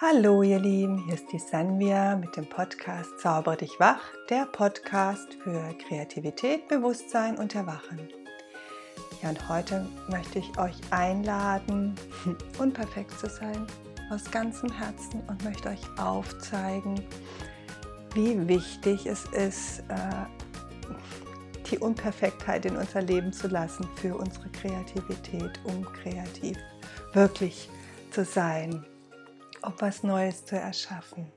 Hallo ihr Lieben, hier ist die Sanvia mit dem Podcast Zauber dich wach, der Podcast für Kreativität, Bewusstsein und Erwachen. Ja, und heute möchte ich euch einladen, unperfekt zu sein, aus ganzem Herzen und möchte euch aufzeigen, wie wichtig es ist, äh, die Unperfektheit in unser Leben zu lassen für unsere Kreativität, um kreativ wirklich zu sein um was Neues zu erschaffen.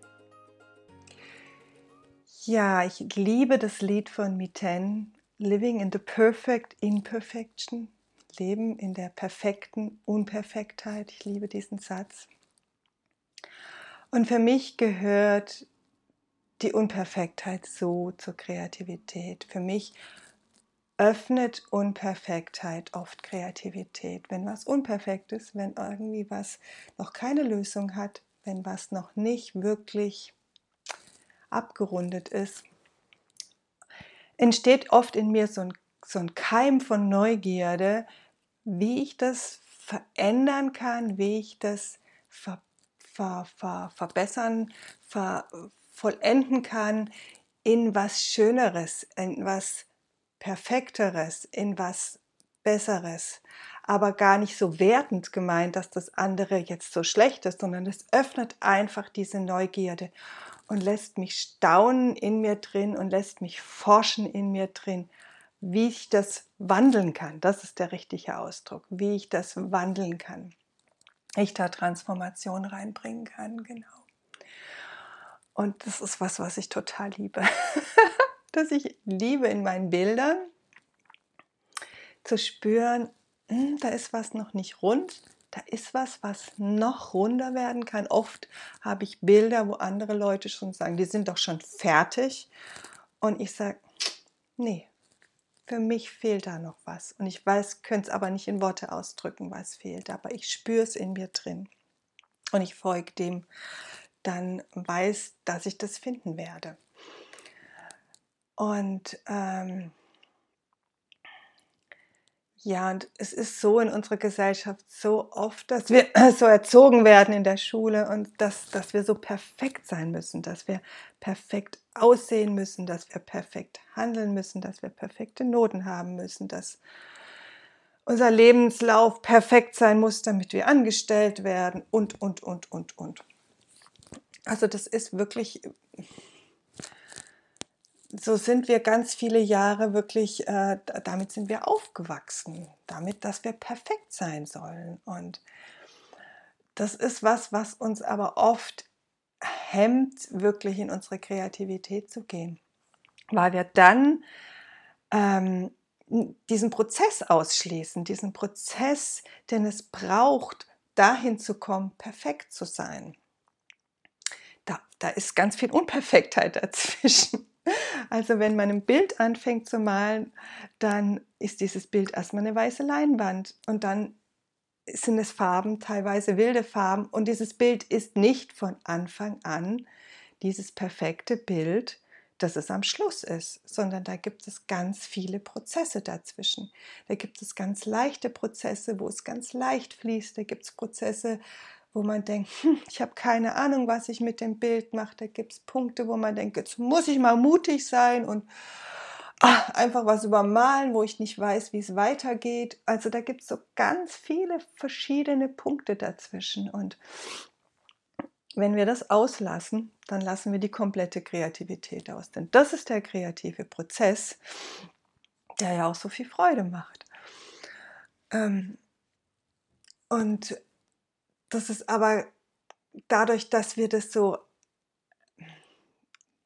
Ja, ich liebe das Lied von Miten, Living in the Perfect Imperfection, Leben in der perfekten Unperfektheit. Ich liebe diesen Satz. Und für mich gehört die Unperfektheit so zur Kreativität. Für mich öffnet Unperfektheit oft Kreativität. Wenn was unperfekt ist, wenn irgendwie was noch keine Lösung hat, wenn was noch nicht wirklich abgerundet ist, entsteht oft in mir so ein, so ein Keim von Neugierde, wie ich das verändern kann, wie ich das ver, ver, ver, verbessern, vollenden kann in was Schöneres, in was Perfekteres, in was Besseres, aber gar nicht so wertend gemeint, dass das andere jetzt so schlecht ist, sondern es öffnet einfach diese Neugierde und lässt mich staunen in mir drin und lässt mich forschen in mir drin, wie ich das wandeln kann. Das ist der richtige Ausdruck, wie ich das wandeln kann. Ich da Transformation reinbringen kann, genau. Und das ist was, was ich total liebe. dass ich liebe in meinen Bildern zu spüren, da ist was noch nicht rund, da ist was, was noch runder werden kann. Oft habe ich Bilder, wo andere Leute schon sagen, die sind doch schon fertig. Und ich sage, nee, für mich fehlt da noch was. Und ich weiß, könnte es aber nicht in Worte ausdrücken, was fehlt. Aber ich spüre es in mir drin. Und ich folge dem, dann weiß, dass ich das finden werde. Und ähm, ja, und es ist so in unserer Gesellschaft so oft, dass wir so erzogen werden in der Schule und dass, dass wir so perfekt sein müssen, dass wir perfekt aussehen müssen, dass wir perfekt handeln müssen, dass wir perfekte Noten haben müssen, dass unser Lebenslauf perfekt sein muss, damit wir angestellt werden und, und, und, und, und. Also das ist wirklich so sind wir ganz viele Jahre wirklich, äh, damit sind wir aufgewachsen, damit, dass wir perfekt sein sollen. Und das ist was, was uns aber oft hemmt, wirklich in unsere Kreativität zu gehen, weil wir dann ähm, diesen Prozess ausschließen, diesen Prozess, den es braucht, dahin zu kommen, perfekt zu sein. Da, da ist ganz viel Unperfektheit dazwischen. Also wenn man ein Bild anfängt zu malen, dann ist dieses Bild erstmal eine weiße Leinwand und dann sind es Farben, teilweise wilde Farben und dieses Bild ist nicht von Anfang an dieses perfekte Bild, das es am Schluss ist, sondern da gibt es ganz viele Prozesse dazwischen. Da gibt es ganz leichte Prozesse, wo es ganz leicht fließt. Da gibt es Prozesse, wo man denkt, hm, ich habe keine Ahnung, was ich mit dem Bild mache. Da gibt es Punkte, wo man denkt, jetzt muss ich mal mutig sein und ach, einfach was übermalen, wo ich nicht weiß, wie es weitergeht. Also da gibt es so ganz viele verschiedene Punkte dazwischen. Und wenn wir das auslassen, dann lassen wir die komplette Kreativität aus. Denn das ist der kreative Prozess, der ja auch so viel Freude macht. Ähm, und das ist aber dadurch, dass wir das so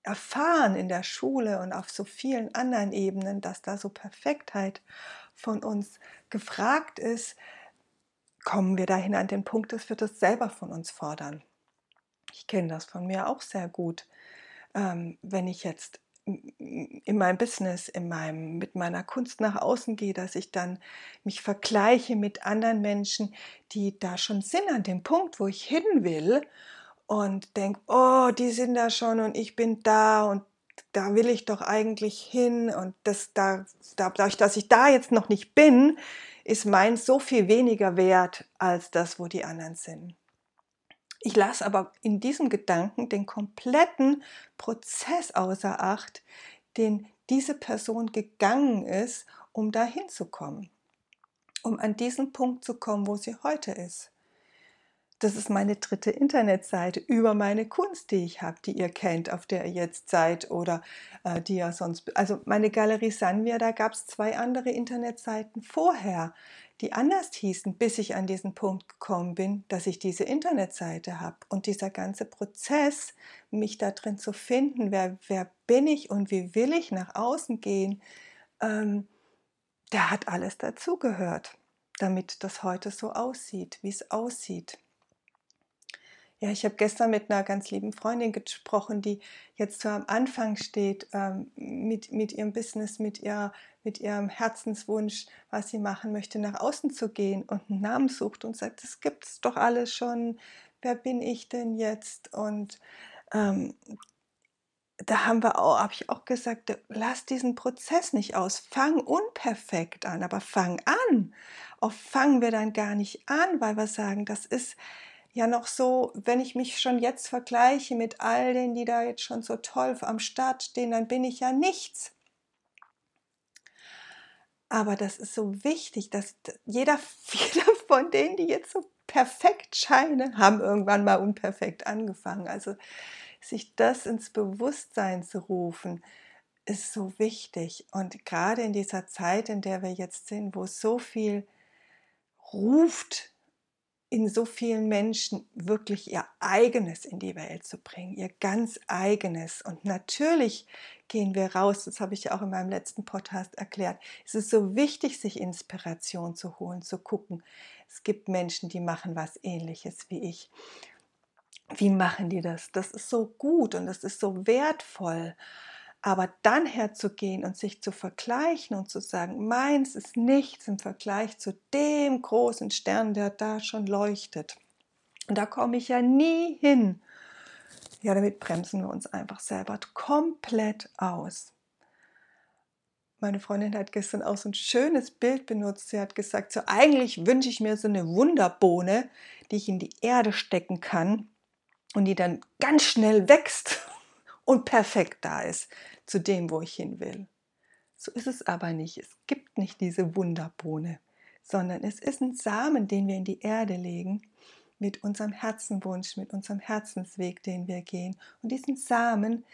erfahren in der Schule und auf so vielen anderen Ebenen, dass da so Perfektheit von uns gefragt ist, kommen wir dahin an den Punkt, dass wir das selber von uns fordern. Ich kenne das von mir auch sehr gut. Ähm, wenn ich jetzt in meinem Business, in meinem, mit meiner Kunst nach außen gehe, dass ich dann mich vergleiche mit anderen Menschen, die da schon sind an dem Punkt, wo ich hin will und denke, oh, die sind da schon und ich bin da und da will ich doch eigentlich hin und das da, dadurch, dass ich da jetzt noch nicht bin, ist meins so viel weniger wert als das, wo die anderen sind. Ich lasse aber in diesem Gedanken den kompletten Prozess außer Acht, den diese Person gegangen ist, um dahin zu kommen, um an diesen Punkt zu kommen, wo sie heute ist. Das ist meine dritte Internetseite über meine Kunst, die ich habe, die ihr kennt, auf der ihr jetzt seid oder äh, die ihr sonst. Also meine Galerie Sanvia, da gab es zwei andere Internetseiten vorher, die anders hießen, bis ich an diesen Punkt gekommen bin, dass ich diese Internetseite habe. Und dieser ganze Prozess, mich da drin zu finden, wer, wer bin ich und wie will ich nach außen gehen, ähm, der hat alles dazugehört, damit das heute so aussieht, wie es aussieht. Ja, ich habe gestern mit einer ganz lieben Freundin gesprochen, die jetzt so am Anfang steht ähm, mit, mit ihrem Business, mit, ihr, mit ihrem Herzenswunsch, was sie machen möchte, nach außen zu gehen und einen Namen sucht und sagt, das gibt es doch alles schon, wer bin ich denn jetzt? Und ähm, da haben wir auch, habe ich auch gesagt, lass diesen Prozess nicht aus, fang unperfekt an, aber fang an. Oft fangen wir dann gar nicht an, weil wir sagen, das ist ja noch so, wenn ich mich schon jetzt vergleiche mit all denen, die da jetzt schon so toll am Start stehen, dann bin ich ja nichts. Aber das ist so wichtig, dass jeder, jeder von denen, die jetzt so perfekt scheinen, haben irgendwann mal unperfekt angefangen. Also sich das ins Bewusstsein zu rufen, ist so wichtig. Und gerade in dieser Zeit, in der wir jetzt sind, wo so viel ruft, in so vielen Menschen wirklich ihr eigenes in die Welt zu bringen, ihr ganz eigenes. Und natürlich gehen wir raus, das habe ich ja auch in meinem letzten Podcast erklärt. Es ist so wichtig, sich Inspiration zu holen, zu gucken. Es gibt Menschen, die machen was ähnliches wie ich. Wie machen die das? Das ist so gut und das ist so wertvoll. Aber dann herzugehen und sich zu vergleichen und zu sagen, meins ist nichts im Vergleich zu dem großen Stern, der da schon leuchtet. Und da komme ich ja nie hin. Ja, damit bremsen wir uns einfach selber komplett aus. Meine Freundin hat gestern auch so ein schönes Bild benutzt. Sie hat gesagt, so eigentlich wünsche ich mir so eine Wunderbohne, die ich in die Erde stecken kann und die dann ganz schnell wächst und perfekt da ist zu dem, wo ich hin will. So ist es aber nicht. Es gibt nicht diese Wunderbohne, sondern es ist ein Samen, den wir in die Erde legen, mit unserem Herzenwunsch, mit unserem Herzensweg, den wir gehen. Und diesen Samen,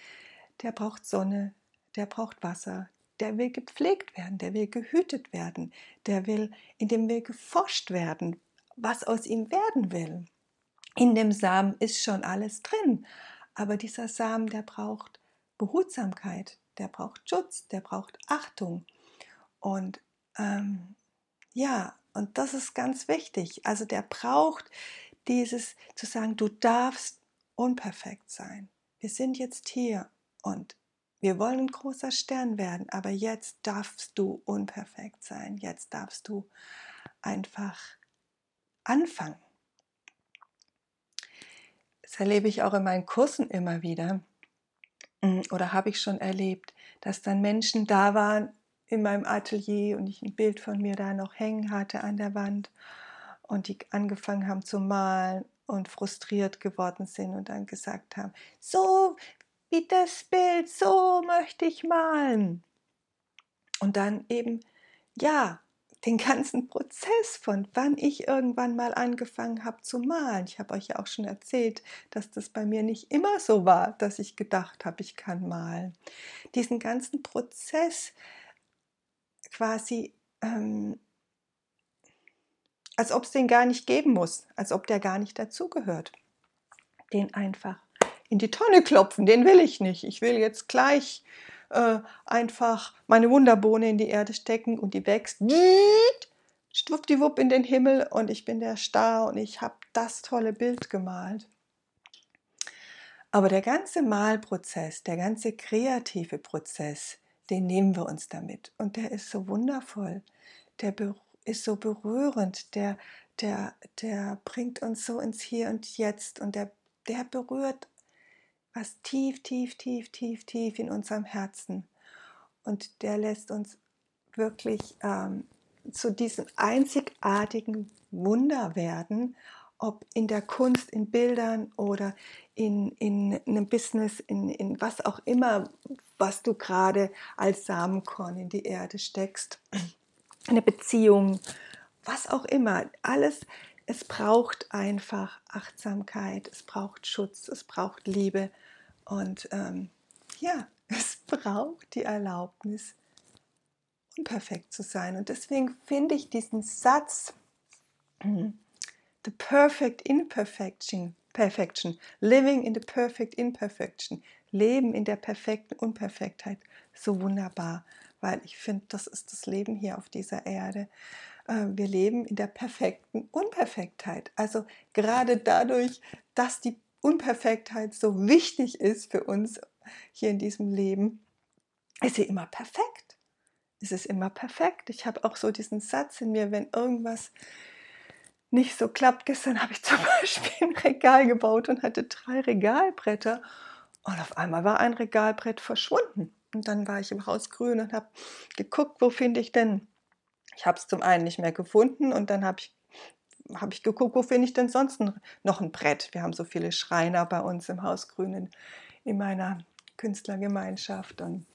der braucht Sonne, der braucht Wasser, der will gepflegt werden, der will gehütet werden, der will, in dem will geforscht werden, was aus ihm werden will. In dem Samen ist schon alles drin, aber dieser Samen, der braucht Behutsamkeit, der braucht Schutz, der braucht Achtung. Und ähm, ja, und das ist ganz wichtig. Also der braucht dieses zu sagen, du darfst unperfekt sein. Wir sind jetzt hier und wir wollen ein großer Stern werden, aber jetzt darfst du unperfekt sein. Jetzt darfst du einfach anfangen. Das erlebe ich auch in meinen Kursen immer wieder. Mm, oder habe ich schon erlebt, dass dann Menschen da waren in meinem Atelier und ich ein Bild von mir da noch hängen hatte an der Wand und die angefangen haben zu malen und frustriert geworden sind und dann gesagt haben, so wie das Bild, so möchte ich malen. Und dann eben, ja, den ganzen Prozess von wann ich irgendwann mal angefangen habe zu malen. Ich habe euch ja auch schon erzählt, dass das bei mir nicht immer so war, dass ich gedacht habe, ich kann malen. Diesen ganzen Prozess quasi, ähm, als ob es den gar nicht geben muss, als ob der gar nicht dazugehört. Den einfach in die Tonne klopfen, den will ich nicht. Ich will jetzt gleich äh, einfach meine Wunderbohne in die Erde stecken und die wächst. Schwuppdiwupp in den Himmel und ich bin der Star und ich habe das tolle Bild gemalt. Aber der ganze Malprozess, der ganze kreative Prozess, den nehmen wir uns damit. Und der ist so wundervoll, der ist so berührend, der, der, der bringt uns so ins Hier und Jetzt und der, der berührt was tief, tief, tief, tief, tief in unserem Herzen. Und der lässt uns wirklich ähm, zu diesem einzigartigen Wunder werden. ob in der Kunst, in Bildern oder in, in einem Business, in, in was auch immer, was du gerade als Samenkorn in die Erde steckst, eine Beziehung, was auch immer, alles, es braucht einfach Achtsamkeit, es braucht Schutz, es braucht Liebe und ähm, ja, es braucht die Erlaubnis, unperfekt zu sein. Und deswegen finde ich diesen Satz, The perfect imperfection, perfection, living in the perfect imperfection, Leben in der perfekten Unperfektheit, so wunderbar, weil ich finde, das ist das Leben hier auf dieser Erde. Äh, wir leben in der perfekten Unperfektheit. Also gerade dadurch, dass die Unperfektheit so wichtig ist für uns hier in diesem Leben, ist sie immer perfekt. Es ist immer perfekt. Ich habe auch so diesen Satz in mir, wenn irgendwas nicht so klappt. Gestern habe ich zum Beispiel ein Regal gebaut und hatte drei Regalbretter und auf einmal war ein Regalbrett verschwunden. Und dann war ich im Haus grün und habe geguckt, wo finde ich denn. Ich habe es zum einen nicht mehr gefunden und dann habe ich, hab ich geguckt, wo finde ich denn sonst noch ein Brett. Wir haben so viele Schreiner bei uns im Haus grün in, in meiner Künstlergemeinschaft und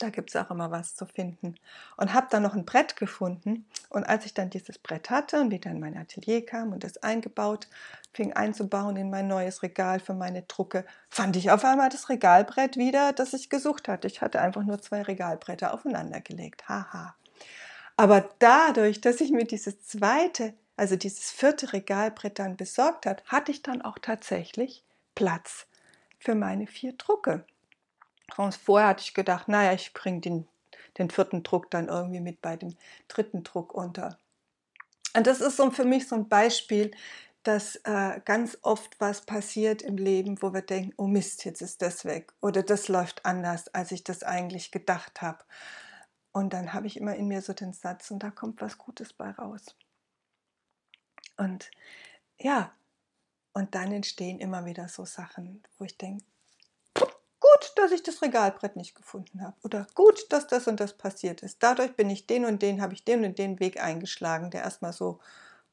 da gibt es auch immer was zu finden. Und habe dann noch ein Brett gefunden. Und als ich dann dieses Brett hatte und wieder in mein Atelier kam und es eingebaut, fing einzubauen in mein neues Regal für meine Drucke, fand ich auf einmal das Regalbrett wieder, das ich gesucht hatte. Ich hatte einfach nur zwei Regalbretter aufeinander gelegt. Haha. Aber dadurch, dass ich mir dieses zweite, also dieses vierte Regalbrett dann besorgt hat, hatte ich dann auch tatsächlich Platz für meine vier Drucke. Und vorher hatte ich gedacht, naja, ich bringe den, den vierten Druck dann irgendwie mit bei dem dritten Druck unter. Und das ist so für mich so ein Beispiel, dass äh, ganz oft was passiert im Leben, wo wir denken, oh Mist, jetzt ist das weg oder das läuft anders, als ich das eigentlich gedacht habe. Und dann habe ich immer in mir so den Satz und da kommt was Gutes bei raus. Und ja, und dann entstehen immer wieder so Sachen, wo ich denke, gut, dass ich das Regalbrett nicht gefunden habe. Oder gut, dass das und das passiert ist. Dadurch bin ich den und den, habe ich den und den Weg eingeschlagen, der erstmal so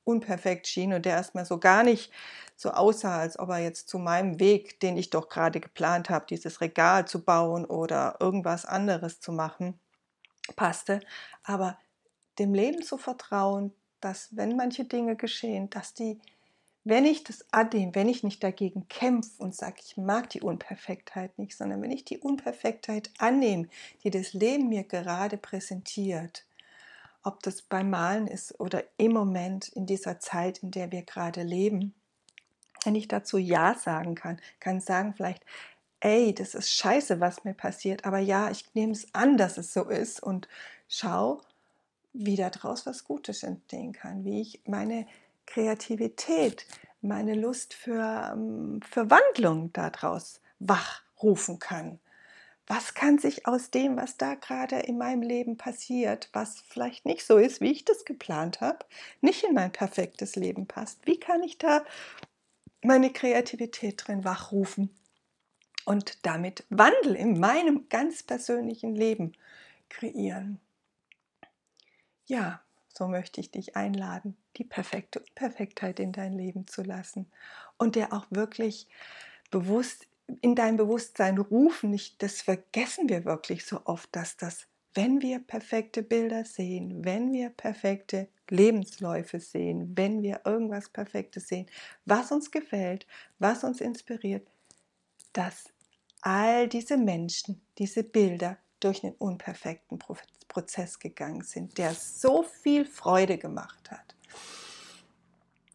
unperfekt schien und der erstmal so gar nicht so aussah, als ob er jetzt zu meinem Weg, den ich doch gerade geplant habe, dieses Regal zu bauen oder irgendwas anderes zu machen, passte. Aber dem Leben zu vertrauen, dass wenn manche Dinge geschehen, dass die wenn ich das annehme, wenn ich nicht dagegen kämpfe und sage, ich mag die Unperfektheit nicht, sondern wenn ich die Unperfektheit annehme, die das Leben mir gerade präsentiert, ob das beim Malen ist oder im Moment in dieser Zeit, in der wir gerade leben, wenn ich dazu Ja sagen kann, kann sagen vielleicht, ey, das ist scheiße, was mir passiert, aber ja, ich nehme es an, dass es so ist und schau, wie daraus was Gutes entstehen kann, wie ich meine Kreativität, meine Lust für, ähm, für Wandlung daraus wachrufen kann. Was kann sich aus dem, was da gerade in meinem Leben passiert, was vielleicht nicht so ist, wie ich das geplant habe, nicht in mein perfektes Leben passt, wie kann ich da meine Kreativität drin wachrufen und damit Wandel in meinem ganz persönlichen Leben kreieren? Ja, so möchte ich dich einladen, die perfekte Unperfektheit in dein Leben zu lassen und dir auch wirklich bewusst in dein Bewusstsein rufen. Nicht, das vergessen wir wirklich so oft, dass das, wenn wir perfekte Bilder sehen, wenn wir perfekte Lebensläufe sehen, wenn wir irgendwas Perfektes sehen, was uns gefällt, was uns inspiriert, dass all diese Menschen, diese Bilder durch einen unperfekten Prozess gegangen sind, der so viel Freude gemacht hat.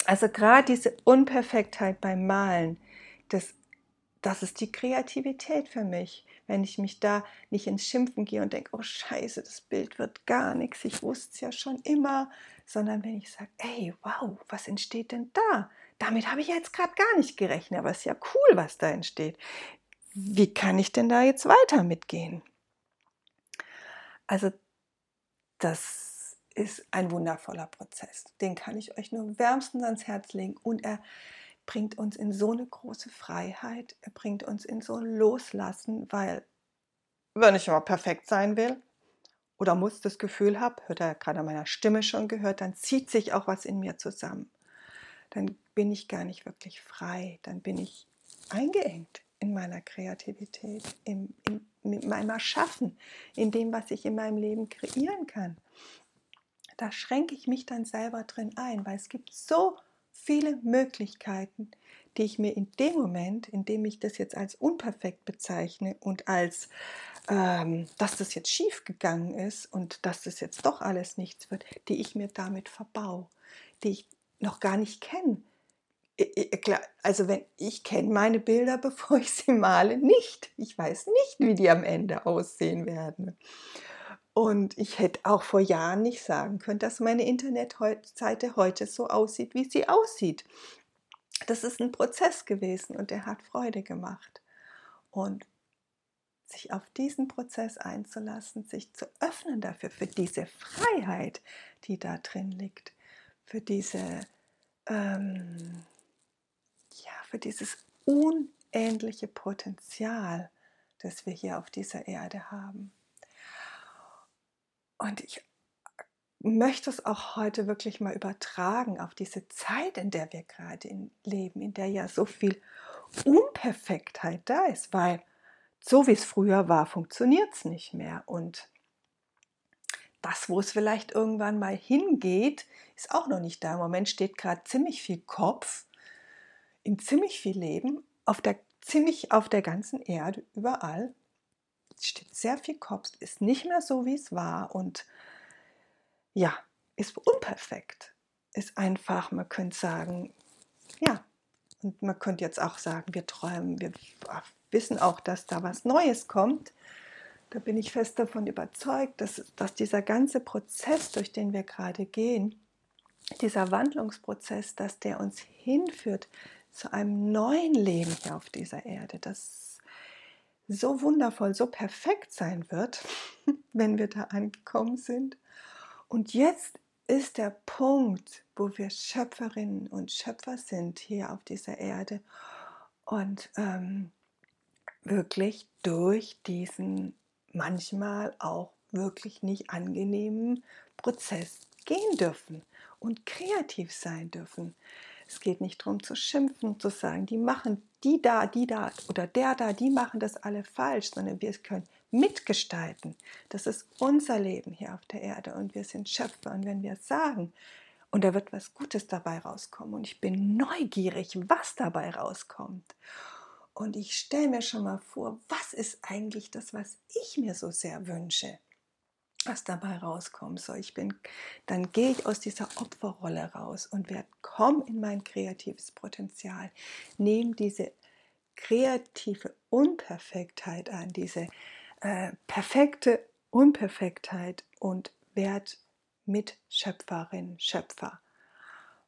Also gerade diese Unperfektheit beim Malen, das, das ist die Kreativität für mich. Wenn ich mich da nicht ins Schimpfen gehe und denke, oh scheiße, das Bild wird gar nichts, ich wusste es ja schon immer, sondern wenn ich sage, ey, wow, was entsteht denn da? Damit habe ich jetzt gerade gar nicht gerechnet, aber es ist ja cool, was da entsteht. Wie kann ich denn da jetzt weiter mitgehen? Also das ist ein wundervoller Prozess. Den kann ich euch nur wärmstens ans Herz legen und er bringt uns in so eine große Freiheit, er bringt uns in so ein Loslassen, weil wenn ich immer perfekt sein will oder muss das Gefühl habe, hört er gerade an meiner Stimme schon gehört, dann zieht sich auch was in mir zusammen. Dann bin ich gar nicht wirklich frei, dann bin ich eingeengt in meiner Kreativität, in, in, in meinem Erschaffen, in dem, was ich in meinem Leben kreieren kann. Da schränke ich mich dann selber drin ein, weil es gibt so viele Möglichkeiten, die ich mir in dem Moment, in dem ich das jetzt als unperfekt bezeichne und als, ähm, dass das jetzt schief gegangen ist und dass das jetzt doch alles nichts wird, die ich mir damit verbau, die ich noch gar nicht kenne. Also wenn ich kenne meine Bilder, bevor ich sie male, nicht. Ich weiß nicht, wie die am Ende aussehen werden. Und ich hätte auch vor Jahren nicht sagen können, dass meine Internetseite heute so aussieht, wie sie aussieht. Das ist ein Prozess gewesen und der hat Freude gemacht. Und sich auf diesen Prozess einzulassen, sich zu öffnen dafür, für diese Freiheit, die da drin liegt, für diese, ähm, ja, für dieses unendliche Potenzial, das wir hier auf dieser Erde haben. Und ich möchte es auch heute wirklich mal übertragen auf diese Zeit, in der wir gerade leben, in der ja so viel Unperfektheit da ist, weil so wie es früher war, funktioniert es nicht mehr. Und das, wo es vielleicht irgendwann mal hingeht, ist auch noch nicht da. Im Moment steht gerade ziemlich viel Kopf in ziemlich viel Leben auf der ziemlich auf der ganzen Erde überall steht sehr viel Kopf, ist nicht mehr so, wie es war und ja, ist unperfekt. Ist einfach, man könnte sagen, ja, und man könnte jetzt auch sagen, wir träumen, wir wissen auch, dass da was Neues kommt. Da bin ich fest davon überzeugt, dass, dass dieser ganze Prozess, durch den wir gerade gehen, dieser Wandlungsprozess, dass der uns hinführt zu einem neuen Leben hier auf dieser Erde, das so wundervoll, so perfekt sein wird, wenn wir da angekommen sind. Und jetzt ist der Punkt, wo wir Schöpferinnen und Schöpfer sind hier auf dieser Erde und ähm, wirklich durch diesen manchmal auch wirklich nicht angenehmen Prozess gehen dürfen und kreativ sein dürfen. Es geht nicht darum zu schimpfen, zu sagen, die machen die da, die da oder der da, die machen das alle falsch, sondern wir können mitgestalten. Das ist unser Leben hier auf der Erde und wir sind Schöpfer. Und wenn wir sagen, und da wird was Gutes dabei rauskommen und ich bin neugierig, was dabei rauskommt. Und ich stelle mir schon mal vor, was ist eigentlich das, was ich mir so sehr wünsche? Was dabei rauskommen soll. Ich bin, dann gehe ich aus dieser Opferrolle raus und werde, komm in mein kreatives Potenzial, nehme diese kreative Unperfektheit an, diese äh, perfekte Unperfektheit und werde Mitschöpferin, Schöpfer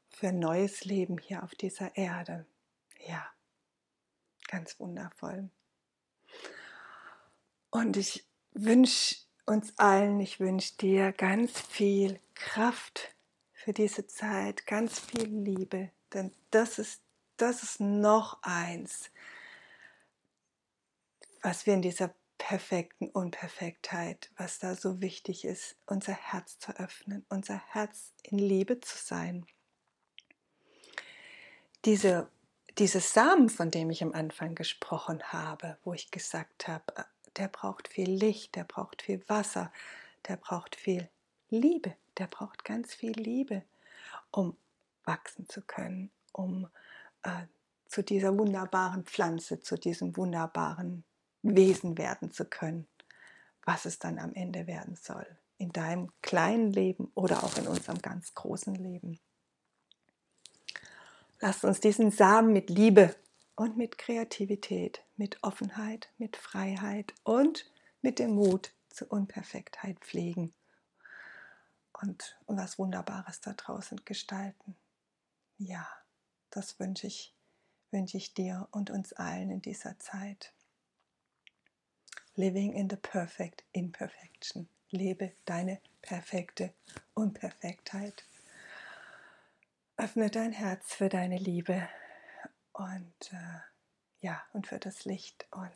für neues Leben hier auf dieser Erde. Ja, ganz wundervoll. Und ich wünsche uns allen, ich wünsche dir ganz viel Kraft für diese Zeit, ganz viel Liebe, denn das ist, das ist noch eins, was wir in dieser perfekten Unperfektheit, was da so wichtig ist, unser Herz zu öffnen, unser Herz in Liebe zu sein. Diese, dieses Samen, von dem ich am Anfang gesprochen habe, wo ich gesagt habe, der braucht viel Licht, der braucht viel Wasser, der braucht viel Liebe, der braucht ganz viel Liebe, um wachsen zu können, um äh, zu dieser wunderbaren Pflanze, zu diesem wunderbaren Wesen werden zu können, was es dann am Ende werden soll, in deinem kleinen Leben oder auch in unserem ganz großen Leben. Lass uns diesen Samen mit Liebe und mit Kreativität, mit Offenheit, mit Freiheit und mit dem Mut zur Unperfektheit pflegen und, was Wunderbares da draußen gestalten. Ja, das wünsche ich, wünsche ich dir und uns allen in dieser Zeit. Living in the perfect imperfection. Lebe deine perfekte Unperfektheit. Öffne dein Herz für deine Liebe, und äh, ja, und für das Licht und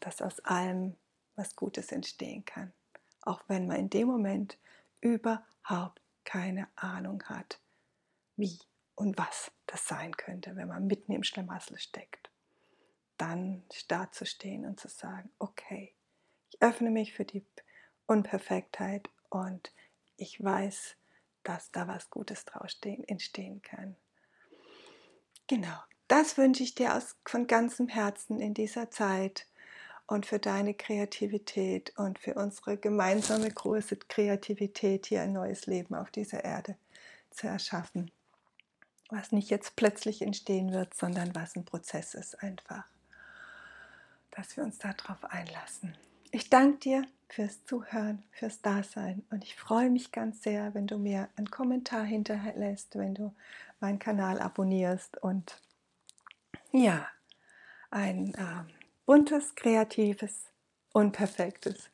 dass aus allem was Gutes entstehen kann. Auch wenn man in dem Moment überhaupt keine Ahnung hat, wie und was das sein könnte, wenn man mitten im Schlamassel steckt. Dann da zu stehen und zu sagen, okay, ich öffne mich für die Unperfektheit und ich weiß, dass da was Gutes draus entstehen kann. Genau, das wünsche ich dir aus, von ganzem Herzen in dieser Zeit und für deine Kreativität und für unsere gemeinsame große Kreativität, hier ein neues Leben auf dieser Erde zu erschaffen. Was nicht jetzt plötzlich entstehen wird, sondern was ein Prozess ist einfach. Dass wir uns darauf einlassen. Ich danke dir fürs Zuhören, fürs Dasein und ich freue mich ganz sehr, wenn du mir einen Kommentar hinterlässt, wenn du meinen Kanal abonnierst und ja, ein äh, buntes, kreatives, unperfektes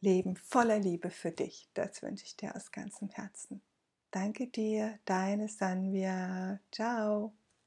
Leben voller Liebe für dich. Das wünsche ich dir aus ganzem Herzen. Danke dir, deine Sanvia. Ciao.